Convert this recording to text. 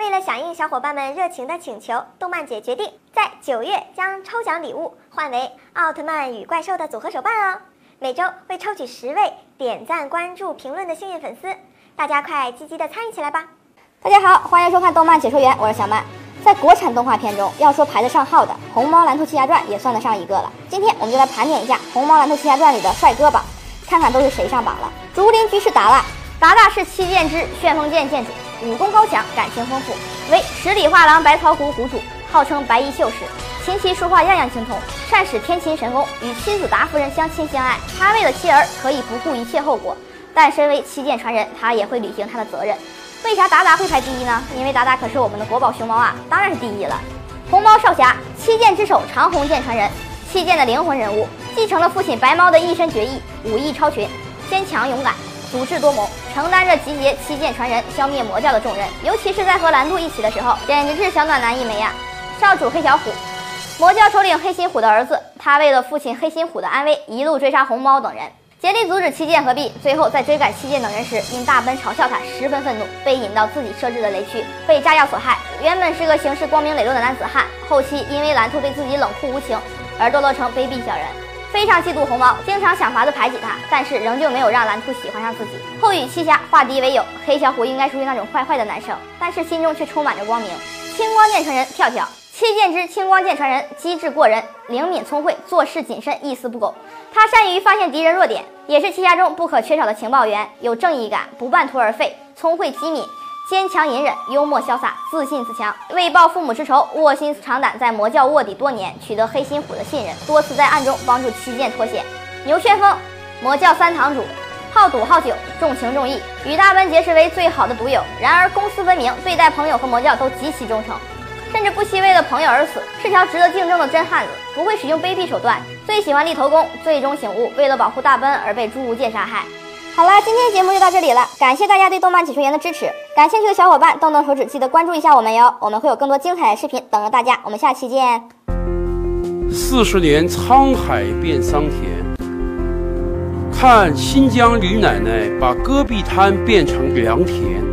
为了响应小伙伴们热情的请求，动漫姐决定在九月将抽奖礼物换为奥特曼与怪兽的组合手办哦。每周会抽取十位点赞、关注、评论的幸运粉丝，大家快积极的参与起来吧！大家好，欢迎收看动漫解说员，我是小曼。在国产动画片中，要说排得上号的，《虹猫蓝兔七侠传》也算得上一个了。今天我们就来盘点一下《虹猫蓝兔七侠传》里的帅哥榜，看看都是谁上榜了。竹林居士达拉，达达是七剑之旋风剑剑主。武功高强，感情丰富，为十里画廊百草谷谷主，号称白衣秀士，琴棋书画样样精通，善使天琴神功，与妻子达夫人相亲相爱。他为了妻儿可以不顾一切后果，但身为七剑传人，他也会履行他的责任。为啥达达会排第一呢？因为达达可是我们的国宝熊猫啊，当然是第一了。红毛少侠，七剑之首，长虹剑传人，七剑的灵魂人物，继承了父亲白猫的一身绝艺，武艺超群，坚强勇敢。足智多谋，承担着集结七剑传人、消灭魔教的重任。尤其是在和蓝兔一起的时候，简直是小暖男一枚呀！少主黑小虎，魔教首领黑心虎的儿子，他为了父亲黑心虎的安危，一路追杀红猫等人，竭力阻止七剑合璧。最后在追赶七剑等人时，因大奔嘲笑他，十分愤怒，被引到自己设置的雷区，被炸药所害。原本是个行事光明磊落的男子汉，后期因为蓝兔对自己冷酷无情，而堕落成卑鄙小人。非常嫉妒红毛，经常想法子排挤他，但是仍旧没有让蓝兔喜欢上自己。后与七侠化敌为友，黑小虎应该属于那种坏坏的男生，但是心中却充满着光明。青光剑传人跳跳，七剑之青光剑传人，机智过人，灵敏聪慧，做事谨慎，一丝不苟。他善于发现敌人弱点，也是七侠中不可缺少的情报员，有正义感，不半途而废，聪慧机敏。坚强隐忍，幽默潇洒，自信自强，为报父母之仇，卧薪尝胆，在魔教卧底多年，取得黑心虎的信任，多次在暗中帮助七剑脱险。牛旋风，魔教三堂主，好赌好酒，重情重义，与大奔结识为最好的赌友。然而公私分明，对待朋友和魔教都极其忠诚，甚至不惜为了朋友而死，是条值得敬重的真汉子，不会使用卑鄙手段，最喜欢立头功。最终醒悟，为了保护大奔而被朱无界杀害。好了，今天节目就到这里了，感谢大家对动漫解说员的支持，感兴趣的小伙伴动动手指，记得关注一下我们哟，我们会有更多精彩的视频等着大家，我们下期见。四十年沧海变桑田，看新疆李奶奶把戈壁滩变成良田。